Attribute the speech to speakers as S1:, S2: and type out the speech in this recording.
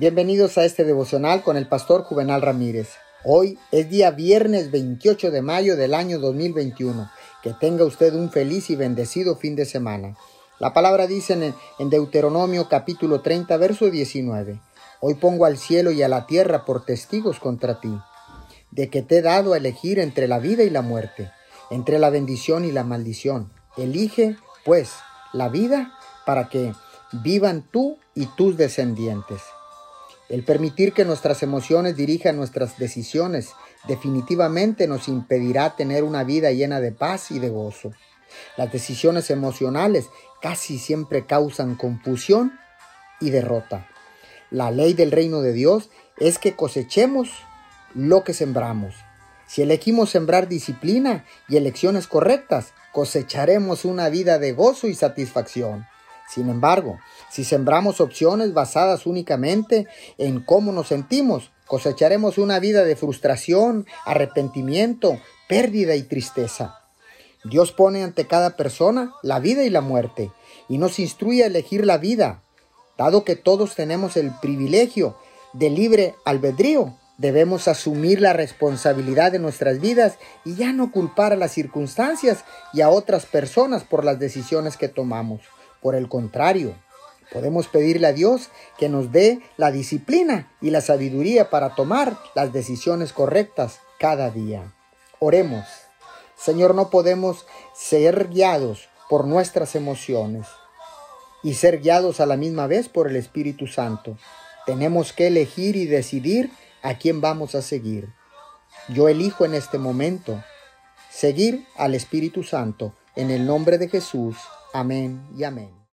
S1: Bienvenidos a este devocional con el pastor Juvenal Ramírez. Hoy es día viernes 28 de mayo del año 2021. Que tenga usted un feliz y bendecido fin de semana. La palabra dice en, Deuteronomio capítulo 30, verso 19. Hoy pongo al cielo y a la tierra por testigos contra ti, de que te he dado a elegir entre la vida y la muerte, entre la bendición y la maldición. Elige, pues, la vida para que vivan tú y tus descendientes. El permitir que nuestras emociones dirijan nuestras decisiones definitivamente nos impedirá tener una vida llena de paz y de gozo. Las decisiones emocionales casi siempre causan confusión y derrota. La ley del reino de Dios es que cosechemos lo que sembramos. Si elegimos sembrar disciplina y elecciones correctas, cosecharemos una vida de gozo y satisfacción. Sin embargo, si sembramos opciones basadas únicamente en cómo nos sentimos, cosecharemos una vida de frustración, arrepentimiento, pérdida y tristeza. Dios pone ante cada persona la vida y la muerte y nos instruye a elegir la vida. Dado que todos tenemos el privilegio de libre albedrío, debemos asumir la responsabilidad de nuestras vidas y ya no culpar a las circunstancias y a otras personas por las decisiones que tomamos. Por el contrario, podemos pedirle a Dios que nos dé la disciplina y la sabiduría para tomar las decisiones correctas cada día. Oremos. Señor, no podemos ser guiados por nuestras emociones y ser guiados a la misma vez por el Espíritu Santo. Tenemos que elegir y decidir a quién vamos a seguir. Yo elijo en este momento seguir al Espíritu Santo en el nombre de Jesús. Amén y amén.